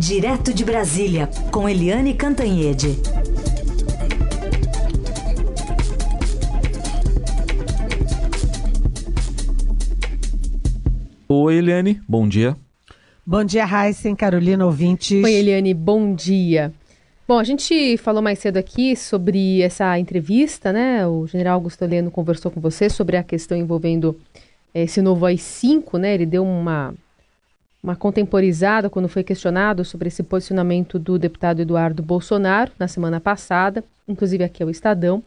Direto de Brasília, com Eliane Cantanhede. Oi, Eliane, bom dia. Bom dia, Heisen, Carolina, ouvintes. Oi, Eliane, bom dia. Bom, a gente falou mais cedo aqui sobre essa entrevista, né? O general Augusto Heleno conversou com você sobre a questão envolvendo esse novo AI-5, né? Ele deu uma, uma contemporizada quando foi questionado sobre esse posicionamento do deputado Eduardo Bolsonaro na semana passada, inclusive aqui é o Estadão.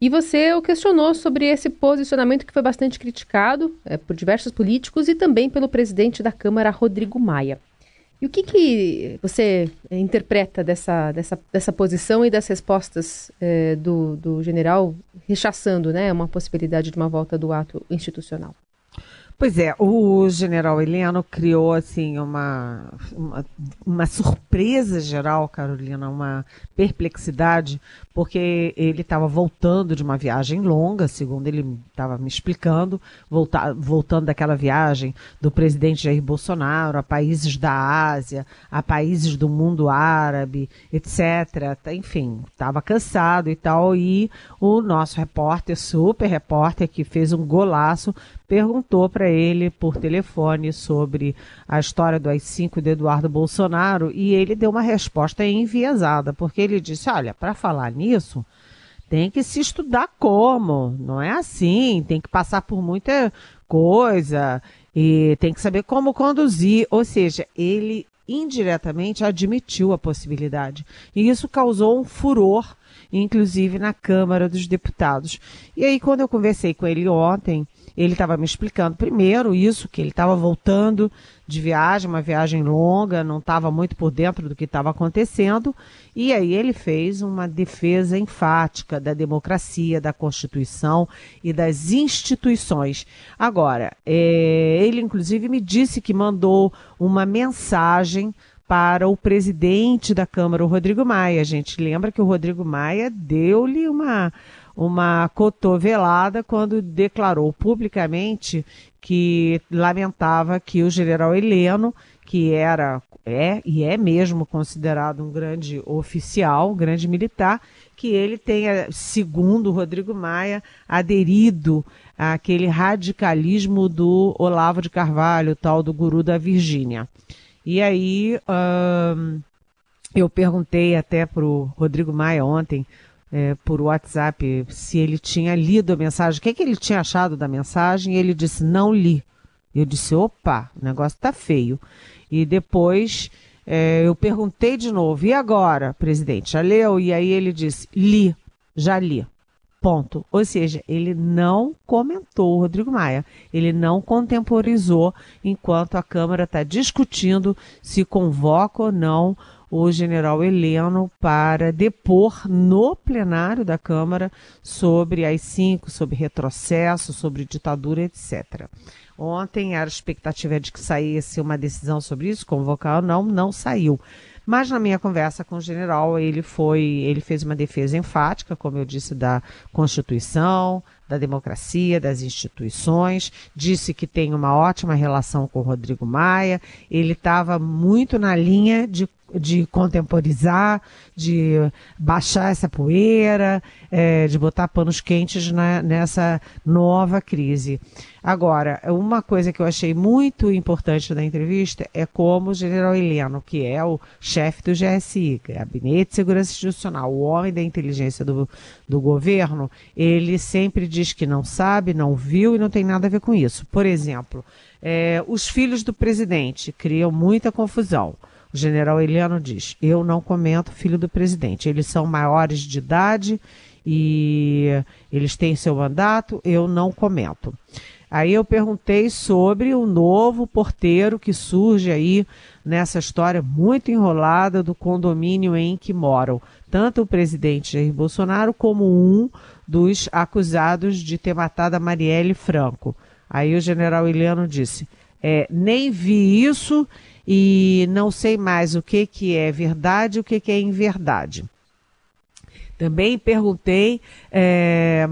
E você o questionou sobre esse posicionamento que foi bastante criticado é, por diversos políticos e também pelo presidente da Câmara, Rodrigo Maia. E o que, que você interpreta dessa, dessa, dessa posição e das respostas é, do, do general rechaçando né, uma possibilidade de uma volta do ato institucional? Pois é, o general Heleno criou assim uma, uma, uma, surpresa geral, Carolina, uma perplexidade, porque ele estava voltando de uma viagem longa, segundo ele estava me explicando, voltar, voltando daquela viagem do presidente Jair Bolsonaro a países da Ásia, a países do mundo árabe, etc. Enfim, estava cansado e tal, e o nosso repórter, super repórter, que fez um golaço, perguntou para ele por telefone sobre a história do AI-5 de Eduardo Bolsonaro e ele deu uma resposta enviesada, porque ele disse: Olha, para falar nisso, tem que se estudar como, não é assim, tem que passar por muita coisa e tem que saber como conduzir. Ou seja, ele indiretamente admitiu a possibilidade. E isso causou um furor, inclusive na Câmara dos Deputados. E aí, quando eu conversei com ele ontem, ele estava me explicando primeiro isso, que ele estava voltando de viagem, uma viagem longa, não estava muito por dentro do que estava acontecendo, e aí ele fez uma defesa enfática da democracia, da Constituição e das instituições. Agora, é, ele inclusive me disse que mandou uma mensagem para o presidente da Câmara, o Rodrigo Maia. A gente lembra que o Rodrigo Maia deu-lhe uma uma cotovelada quando declarou publicamente que lamentava que o general Heleno, que era é e é mesmo considerado um grande oficial, um grande militar, que ele tenha, segundo Rodrigo Maia, aderido àquele radicalismo do Olavo de Carvalho, tal do guru da Virgínia. E aí hum, eu perguntei até para o Rodrigo Maia ontem é, por WhatsApp se ele tinha lido a mensagem, o que, é que ele tinha achado da mensagem, e ele disse, não li. Eu disse, opa, o negócio tá feio. E depois é, eu perguntei de novo, e agora, presidente, já leu? E aí ele disse, li, já li. Ponto. Ou seja, ele não comentou, Rodrigo Maia, ele não contemporizou enquanto a Câmara está discutindo se convoca ou não o general Heleno para depor no plenário da Câmara sobre as cinco, sobre retrocesso, sobre ditadura, etc. Ontem a expectativa de que saísse uma decisão sobre isso, convocar ou não, não saiu. Mas na minha conversa com o general, ele foi, ele fez uma defesa enfática, como eu disse, da Constituição, da democracia, das instituições, disse que tem uma ótima relação com o Rodrigo Maia, ele estava muito na linha de de contemporizar, de baixar essa poeira, é, de botar panos quentes na, nessa nova crise. Agora, uma coisa que eu achei muito importante da entrevista é como o general Heleno, que é o chefe do GSI, Gabinete de Segurança Institucional, o homem da inteligência do, do governo, ele sempre diz que não sabe, não viu e não tem nada a ver com isso. Por exemplo, é, os filhos do presidente criam muita confusão. O general Eliano diz: Eu não comento filho do presidente. Eles são maiores de idade e eles têm seu mandato, eu não comento. Aí eu perguntei sobre o novo porteiro que surge aí nessa história muito enrolada do condomínio em que moram tanto o presidente Jair Bolsonaro como um dos acusados de ter matado a Marielle Franco. Aí o general Eliano disse: é, nem vi isso e não sei mais o que, que é verdade e o que, que é inverdade. Também perguntei é,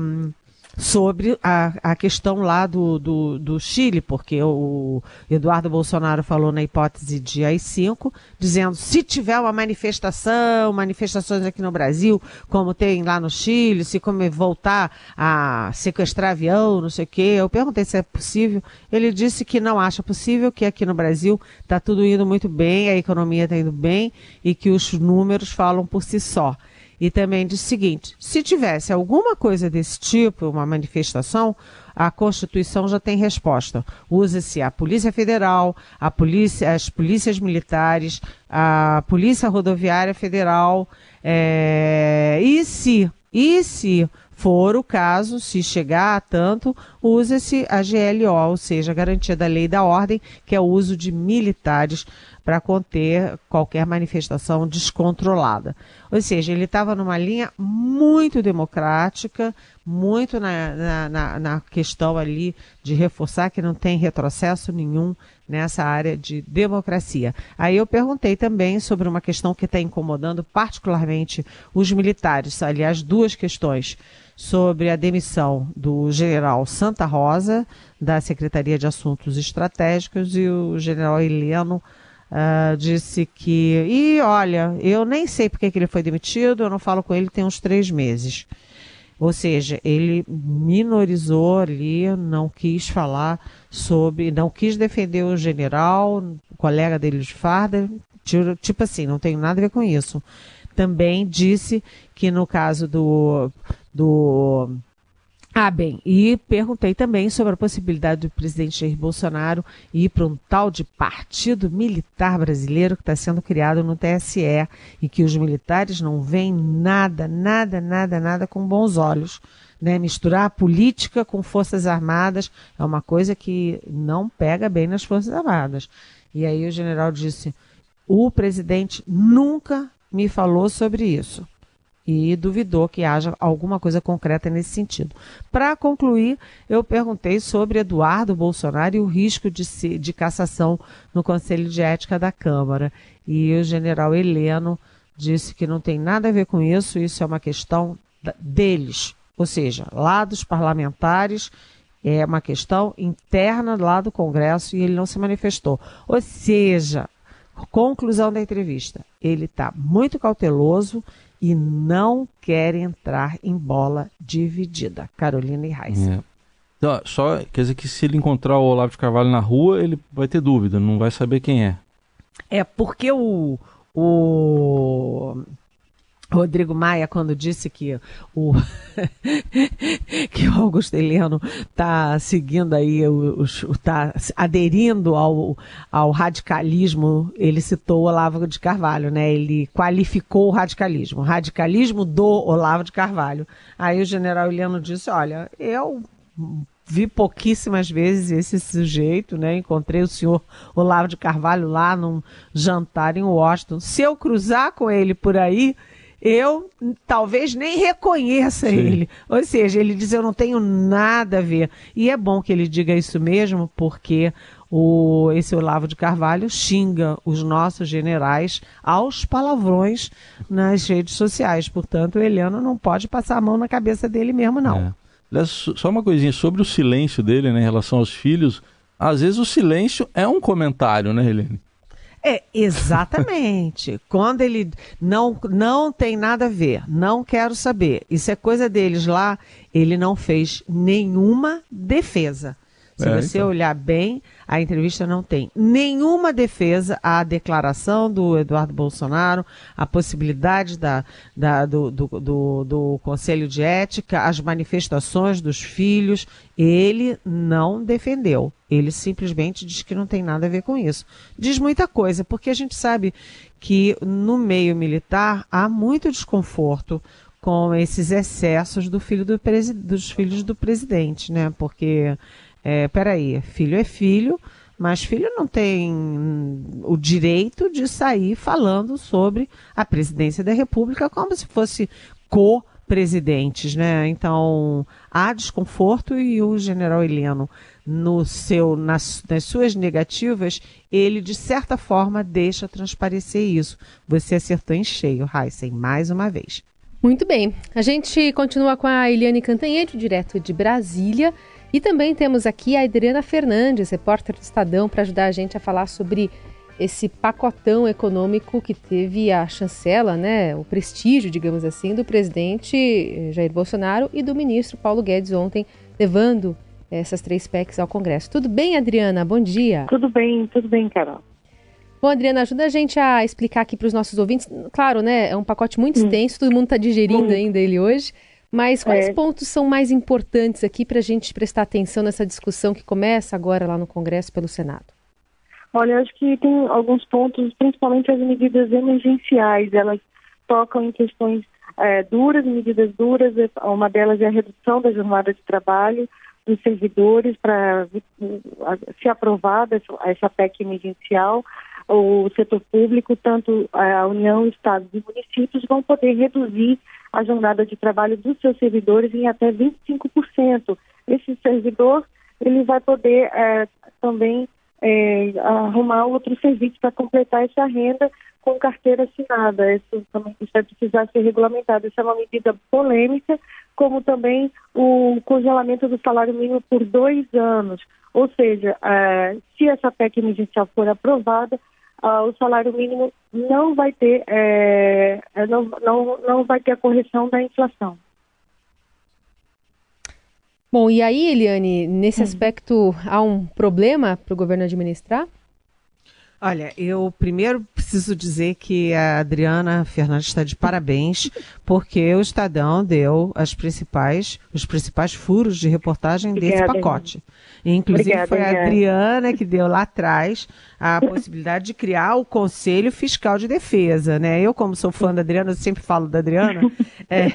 sobre a, a questão lá do, do, do Chile, porque o Eduardo Bolsonaro falou na hipótese de AI-5, dizendo se tiver uma manifestação, manifestações aqui no Brasil, como tem lá no Chile, se como voltar a sequestrar avião, não sei o quê, eu perguntei se é possível, ele disse que não acha possível, que aqui no Brasil está tudo indo muito bem, a economia está indo bem e que os números falam por si só. E também diz o seguinte: se tivesse alguma coisa desse tipo, uma manifestação, a Constituição já tem resposta. Usa-se a Polícia Federal, a polícia, as polícias militares, a Polícia Rodoviária Federal. É, e se, e se for o caso, se chegar a tanto, usa-se a GLO, ou seja, a garantia da lei da ordem, que é o uso de militares para conter qualquer manifestação descontrolada. Ou seja, ele estava numa linha muito democrática, muito na, na, na, na, questão ali de reforçar que não tem retrocesso nenhum nessa área de democracia. Aí eu perguntei também sobre uma questão que está incomodando particularmente os militares, aliás, duas questões sobre a demissão do general Santa Rosa, da Secretaria de Assuntos Estratégicos, e o general Heleno Uh, disse que. E olha, eu nem sei porque que ele foi demitido, eu não falo com ele tem uns três meses. Ou seja, ele minorizou ali, não quis falar sobre, não quis defender o general, o colega dele de farda, tipo assim, não tem nada a ver com isso. Também disse que no caso do, do ah, bem, e perguntei também sobre a possibilidade do presidente Jair Bolsonaro ir para um tal de partido militar brasileiro que está sendo criado no TSE e que os militares não veem nada, nada, nada, nada com bons olhos. Né? Misturar política com forças armadas é uma coisa que não pega bem nas forças armadas. E aí o general disse: o presidente nunca me falou sobre isso e duvidou que haja alguma coisa concreta nesse sentido. Para concluir, eu perguntei sobre Eduardo Bolsonaro e o risco de, se, de cassação no Conselho de Ética da Câmara. E o general Heleno disse que não tem nada a ver com isso, isso é uma questão deles, ou seja, lá dos parlamentares, é uma questão interna lá do Congresso e ele não se manifestou. Ou seja, conclusão da entrevista, ele está muito cauteloso e não quer entrar em bola dividida. Carolina e Raíssa. É. Então, só quer dizer que se ele encontrar o Olavo de Carvalho na rua, ele vai ter dúvida, não vai saber quem é. É porque o, o Rodrigo Maia, quando disse que o, que o Augusto Heleno está seguindo aí, está aderindo ao, ao radicalismo, ele citou o Olavo de Carvalho, né? Ele qualificou o radicalismo, radicalismo do Olavo de Carvalho. Aí o general Heleno disse, olha, eu vi pouquíssimas vezes esse sujeito, né? Encontrei o senhor Olavo de Carvalho lá num jantar em Washington. Se eu cruzar com ele por aí, eu talvez nem reconheça Sim. ele. Ou seja, ele diz: Eu não tenho nada a ver. E é bom que ele diga isso mesmo, porque o, esse Olavo de Carvalho xinga os nossos generais aos palavrões nas redes sociais. Portanto, o Eliano não pode passar a mão na cabeça dele mesmo, não. É. Só uma coisinha sobre o silêncio dele né, em relação aos filhos. Às vezes o silêncio é um comentário, né, Helene? É, exatamente. Quando ele não, não tem nada a ver, não quero saber, isso é coisa deles lá, ele não fez nenhuma defesa. Se é, você então. olhar bem, a entrevista não tem nenhuma defesa à declaração do Eduardo Bolsonaro, a possibilidade da, da do, do, do, do, Conselho de Ética, as manifestações dos filhos. Ele não defendeu. Ele simplesmente diz que não tem nada a ver com isso. Diz muita coisa, porque a gente sabe que no meio militar há muito desconforto com esses excessos do filho do dos filhos do presidente, né? Porque é, peraí, filho é filho, mas filho não tem o direito de sair falando sobre a presidência da República como se fosse co-presidentes, né? Então há desconforto e o general Heleno, no seu, nas, nas suas negativas, ele de certa forma deixa transparecer isso. Você acertou em cheio, Heisen, mais uma vez. Muito bem. A gente continua com a Eliane Cantanhede, direto de Brasília. E também temos aqui a Adriana Fernandes, repórter do Estadão, para ajudar a gente a falar sobre esse pacotão econômico que teve a chancela, né, o prestígio, digamos assim, do presidente eh, Jair Bolsonaro e do ministro Paulo Guedes ontem, levando essas três PECs ao Congresso. Tudo bem, Adriana? Bom dia. Tudo bem, tudo bem, Carol. Bom, Adriana, ajuda a gente a explicar aqui para os nossos ouvintes. Claro, né? É um pacote muito hum. extenso, todo mundo está digerindo hum. ainda ele hoje. Mas quais é. pontos são mais importantes aqui para a gente prestar atenção nessa discussão que começa agora lá no Congresso pelo Senado? Olha, acho que tem alguns pontos, principalmente as medidas emergenciais, elas tocam em questões é, duras, medidas duras. Uma delas é a redução da jornada de trabalho dos servidores para se aprovada essa PEC emergencial o setor público, tanto a União, Estados e municípios, vão poder reduzir a jornada de trabalho dos seus servidores em até 25%. Esse servidor ele vai poder é, também é, arrumar outro serviço para completar essa renda com carteira assinada. Isso também vai precisar ser regulamentado. Essa é uma medida polêmica, como também o congelamento do salário mínimo por dois anos. Ou seja, é, se essa PEC emergencial for aprovada, uh, o salário mínimo não vai ter é, é, não, não, não vai ter a correção da inflação. Bom, e aí, Eliane, nesse hum. aspecto há um problema para o governo administrar? Olha, eu primeiro preciso dizer que a Adriana Fernandes está de parabéns, porque o Estadão deu as principais, os principais furos de reportagem Obrigada, desse pacote. Inclusive Obrigada, foi a Adriana que deu lá atrás a possibilidade de criar o Conselho Fiscal de Defesa, né? Eu, como sou fã da Adriana, eu sempre falo da Adriana, é,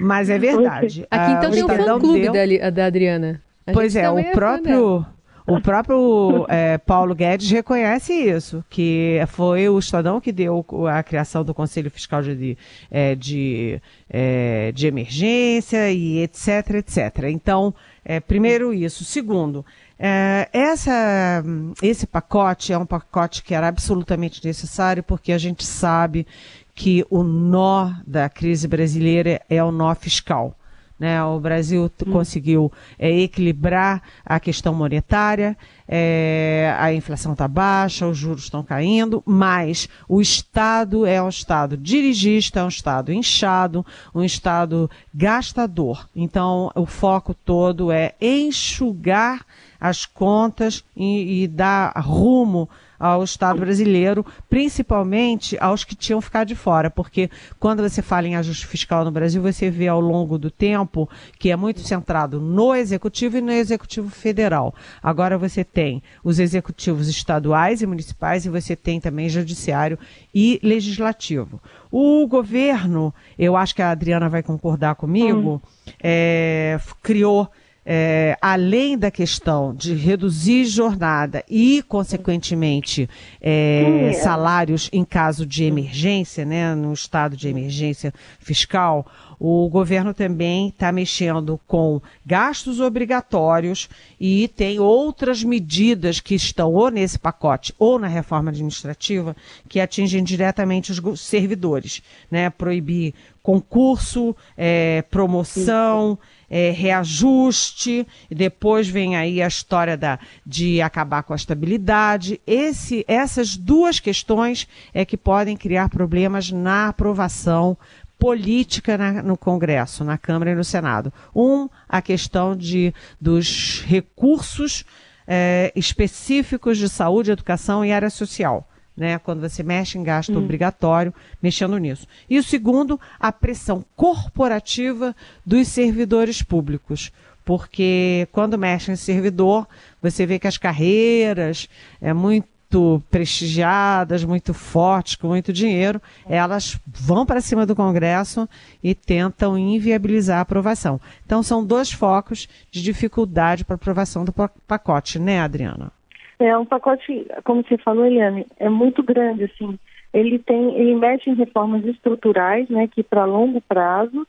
mas é verdade. Aqui então ah, tem o fã-clube deu... da, da Adriana. A pois é, o é próprio... O próprio é, Paulo Guedes reconhece isso, que foi o Estadão que deu a criação do Conselho Fiscal de, é, de, é, de Emergência e etc, etc. Então, é, primeiro isso. Segundo, é, essa, esse pacote é um pacote que era absolutamente necessário porque a gente sabe que o nó da crise brasileira é o nó fiscal. Né? O Brasil hum. conseguiu é, equilibrar a questão monetária, é, a inflação está baixa, os juros estão caindo, mas o Estado é um Estado dirigista, é um Estado inchado, um Estado gastador. Então, o foco todo é enxugar as contas e, e dar rumo ao Estado brasileiro, principalmente aos que tinham ficado de fora, porque quando você fala em ajuste fiscal no Brasil, você vê ao longo do tempo que é muito centrado no executivo e no executivo federal. Agora você tem os executivos estaduais e municipais e você tem também judiciário e legislativo. O governo, eu acho que a Adriana vai concordar comigo, hum. é, criou é, além da questão de reduzir jornada e, consequentemente, é, salários em caso de emergência, né, no estado de emergência fiscal, o governo também está mexendo com gastos obrigatórios e tem outras medidas que estão ou nesse pacote ou na reforma administrativa que atingem diretamente os servidores, né? Proibir concurso, é, promoção, é, reajuste, e depois vem aí a história da, de acabar com a estabilidade. Esse, essas duas questões é que podem criar problemas na aprovação política na, no Congresso, na Câmara e no Senado. Um, a questão de, dos recursos é, específicos de saúde, educação e área social né? Quando você mexe em gasto hum. obrigatório, mexendo nisso. E o segundo, a pressão corporativa dos servidores públicos. Porque quando mexe em servidor, você vê que as carreiras é muito prestigiadas, muito fortes, com muito dinheiro, elas vão para cima do Congresso e tentam inviabilizar a aprovação. Então, são dois focos de dificuldade para aprovação do pacote, né, Adriana? É um pacote, como você falou, Eliane, é muito grande, assim. Ele tem, ele mexe em reformas estruturais, né, que para longo prazo,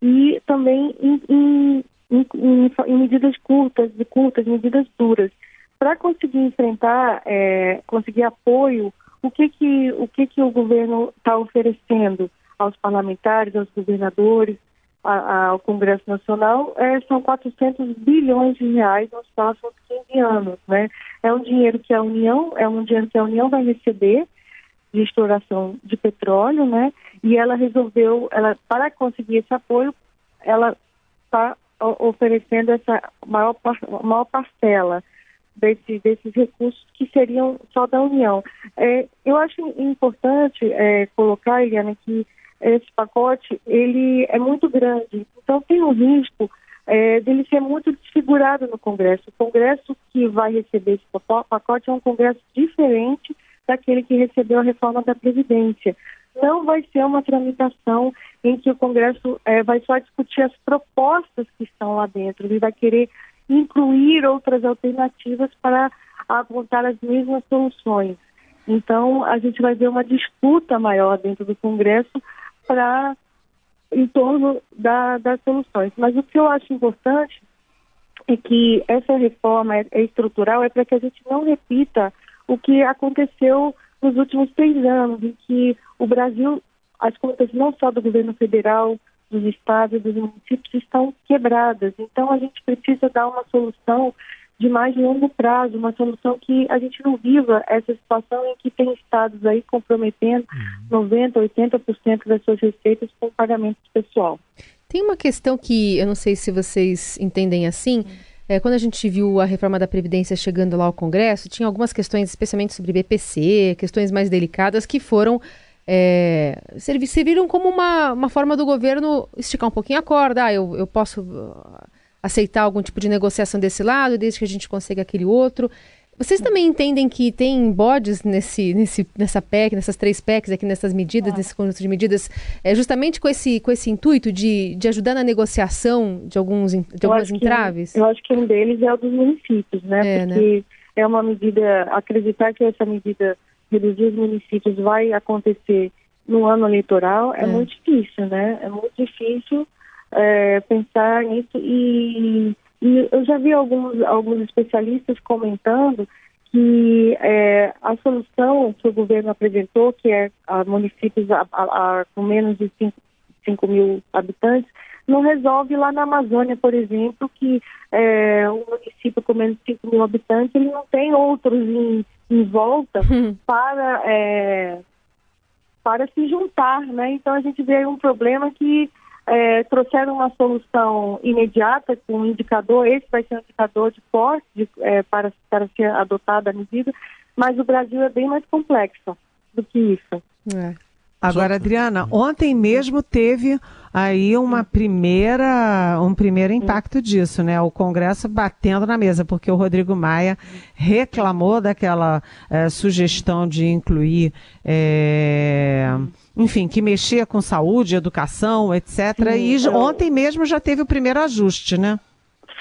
e também em, em, em, em, medidas curtas, de curtas, medidas duras. Para conseguir enfrentar, é, conseguir apoio, o que que o que que o governo está oferecendo aos parlamentares, aos governadores, ao Congresso Nacional, é, são 400 bilhões de reais nos próximos 15 anos. Né? É um dinheiro que a União, é um dinheiro que a União vai receber de exploração de petróleo, né? E ela resolveu, ela para conseguir esse apoio, ela está oferecendo essa maior, maior parcela desse, desses recursos que seriam só da União. É, eu acho importante é, colocar, Eliana, que esse pacote ele é muito grande, então tem um risco é, dele ser muito desfigurado no Congresso. O Congresso que vai receber esse pacote é um Congresso diferente daquele que recebeu a reforma da Previdência. Não vai ser uma tramitação em que o Congresso é, vai só discutir as propostas que estão lá dentro, ele vai querer incluir outras alternativas para apontar as mesmas soluções. Então, a gente vai ver uma disputa maior dentro do Congresso para em torno da, das soluções. Mas o que eu acho importante é que essa reforma é, é estrutural é para que a gente não repita o que aconteceu nos últimos três anos, em que o Brasil, as contas não só do governo federal, dos estados e dos municípios estão quebradas. Então, a gente precisa dar uma solução de mais longo prazo, uma solução que a gente não viva essa situação em que tem estados aí comprometendo 90%, uhum. 80% das suas receitas com pagamento pessoal. Tem uma questão que eu não sei se vocês entendem assim. É, quando a gente viu a reforma da Previdência chegando lá ao Congresso, tinha algumas questões, especialmente sobre BPC, questões mais delicadas, que foram é, serviram como uma, uma forma do governo esticar um pouquinho a corda. Ah, eu, eu posso aceitar algum tipo de negociação desse lado, desde que a gente consiga aquele outro. Vocês também entendem que tem bodes nesse, nesse, nessa PEC, nessas três PECs aqui, nessas medidas, ah. nesse conjunto de medidas, é, justamente com esse, com esse intuito de, de ajudar na negociação de, alguns, de eu algumas entraves? Que, eu acho que um deles é o dos municípios, né? É, Porque né? é uma medida, acreditar que essa medida reduzir os municípios vai acontecer no ano eleitoral é, é. muito difícil, né? É muito difícil é, pensar nisso e, e, eu já vi alguns, alguns especialistas comentando que é, a solução que o governo apresentou, que é a municípios a, a, a, com menos de 5, 5 mil habitantes, não resolve lá na Amazônia, por exemplo, que é, um município com menos de 5 mil habitantes, ele não tem outros em, em volta hum. para, é, para se juntar, né? Então a gente vê um problema que é, trouxeram uma solução imediata com um indicador, esse vai ser um indicador de forte de, é, para, para ser adotada a medida, mas o Brasil é bem mais complexo do que isso. É. Agora, Adriana, ontem mesmo teve aí uma primeira, um primeiro impacto disso, né? O Congresso batendo na mesa, porque o Rodrigo Maia reclamou daquela é, sugestão de incluir, é, enfim, que mexia com saúde, educação, etc. E ontem mesmo já teve o primeiro ajuste, né?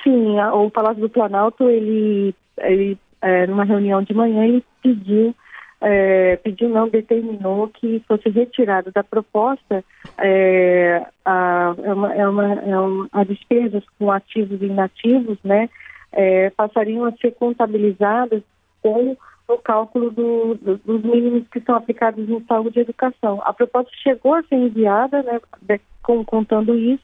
Sim, o Palácio do Planalto, ele, ele é, numa reunião de manhã, ele pediu é, pediu não, determinou que fosse retirado da proposta é, a, é uma, é uma, é uma, a despesas com ativos e inativos, né, é, passariam a ser contabilizadas com o cálculo do, do, dos mínimos que são aplicados em saúde e educação. A proposta chegou a ser enviada, né, com, contando isso,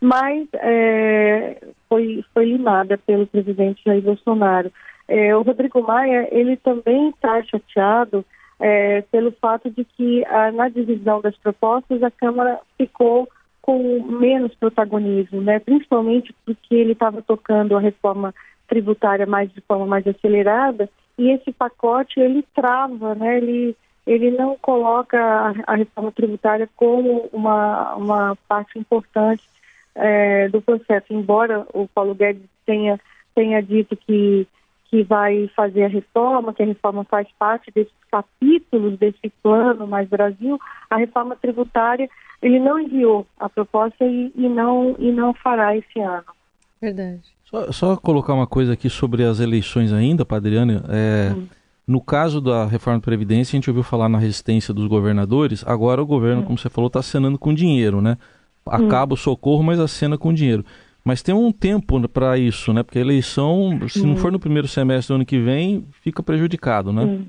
mas é, foi, foi limada pelo presidente Jair Bolsonaro. É, o Rodrigo Maia, ele também está chateado é, pelo fato de que a, na divisão das propostas a Câmara ficou com menos protagonismo, né? principalmente porque ele estava tocando a reforma tributária mais de forma mais acelerada e esse pacote ele trava, né? ele, ele não coloca a, a reforma tributária como uma, uma parte importante é, do processo, embora o Paulo Guedes tenha, tenha dito que que vai fazer a reforma, que a reforma faz parte desses capítulos desse plano Mais Brasil, a reforma tributária, ele não enviou a proposta e, e não, e não fará esse ano. Verdade. Só, só, colocar uma coisa aqui sobre as eleições ainda, Padriane. É, hum. No caso da reforma da Previdência, a gente ouviu falar na resistência dos governadores, agora o governo, hum. como você falou, está acenando com dinheiro, né? Acaba hum. o socorro, mas acena com dinheiro. Mas tem um tempo para isso, né? Porque a eleição, se não for no primeiro semestre do ano que vem, fica prejudicado, né?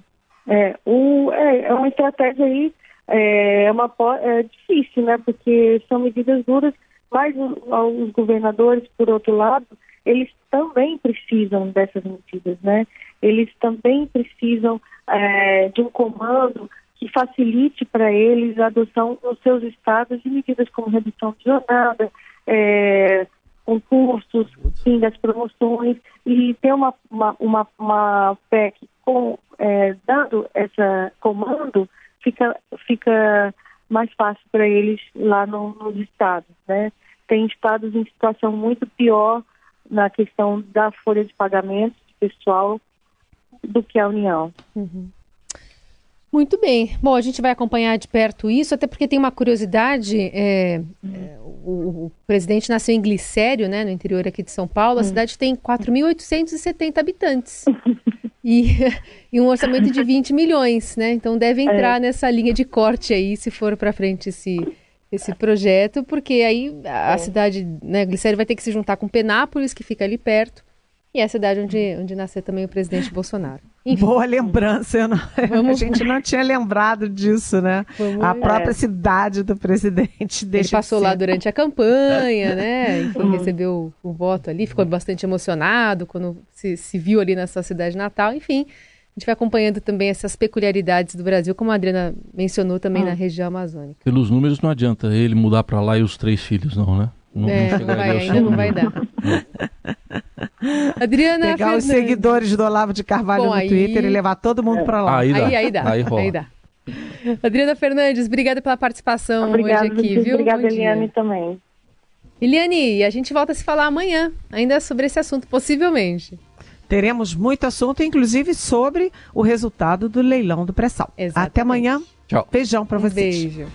É, o, é, é uma estratégia aí é uma é difícil, né? Porque são medidas duras, mas os governadores, por outro lado, eles também precisam dessas medidas, né? Eles também precisam é, de um comando que facilite para eles a adoção nos seus estados de medidas como redução de jornada, é, concursos, fim das promoções, e ter uma, uma, uma, uma PEC com, é, dando esse comando, fica, fica mais fácil para eles lá no, nos estados, né? Tem estados em situação muito pior na questão da folha de pagamento pessoal do que a União. Uhum. Muito bem. Bom, a gente vai acompanhar de perto isso, até porque tem uma curiosidade. É, é, o, o, presidente nasceu em Glicério, né, no interior aqui de São Paulo. A hum. cidade tem 4.870 habitantes. e, e, um orçamento de 20 milhões, né? Então deve entrar é. nessa linha de corte aí, se for para frente esse, esse projeto, porque aí a, a é. cidade, né, Glicério vai ter que se juntar com Penápolis, que fica ali perto, e é a cidade onde, onde nasceu também o presidente Bolsonaro. Enfim. Boa lembrança, não... Vamos... a gente não tinha lembrado disso, né? Vamos... A própria é. cidade do presidente. Ele passou lá durante a campanha, né? E foi, uhum. recebeu o, o, voto ali, ficou bastante emocionado quando se, se viu ali na sua cidade natal. Enfim, a gente vai acompanhando também essas peculiaridades do Brasil, como a Adriana mencionou também na região amazônica. Pelos números não adianta ele mudar para lá e os três filhos, não, né? Não, é, não, vai, ainda não vai dar. Adriana Pegar Fernandes. os seguidores do Olavo de Carvalho Bom, no aí... Twitter e levar todo mundo para lá. Aí dá. Aí, aí dá. Aí, aí dá. Adriana Fernandes, obrigada pela participação Obrigada, hoje aqui, viu? Obrigada, Eliane, também. Eliane, a gente volta a se falar amanhã, ainda sobre esse assunto, possivelmente. Teremos muito assunto, inclusive sobre o resultado do leilão do pré-sal. Até amanhã. Tchau. Beijão para um vocês. Beijo.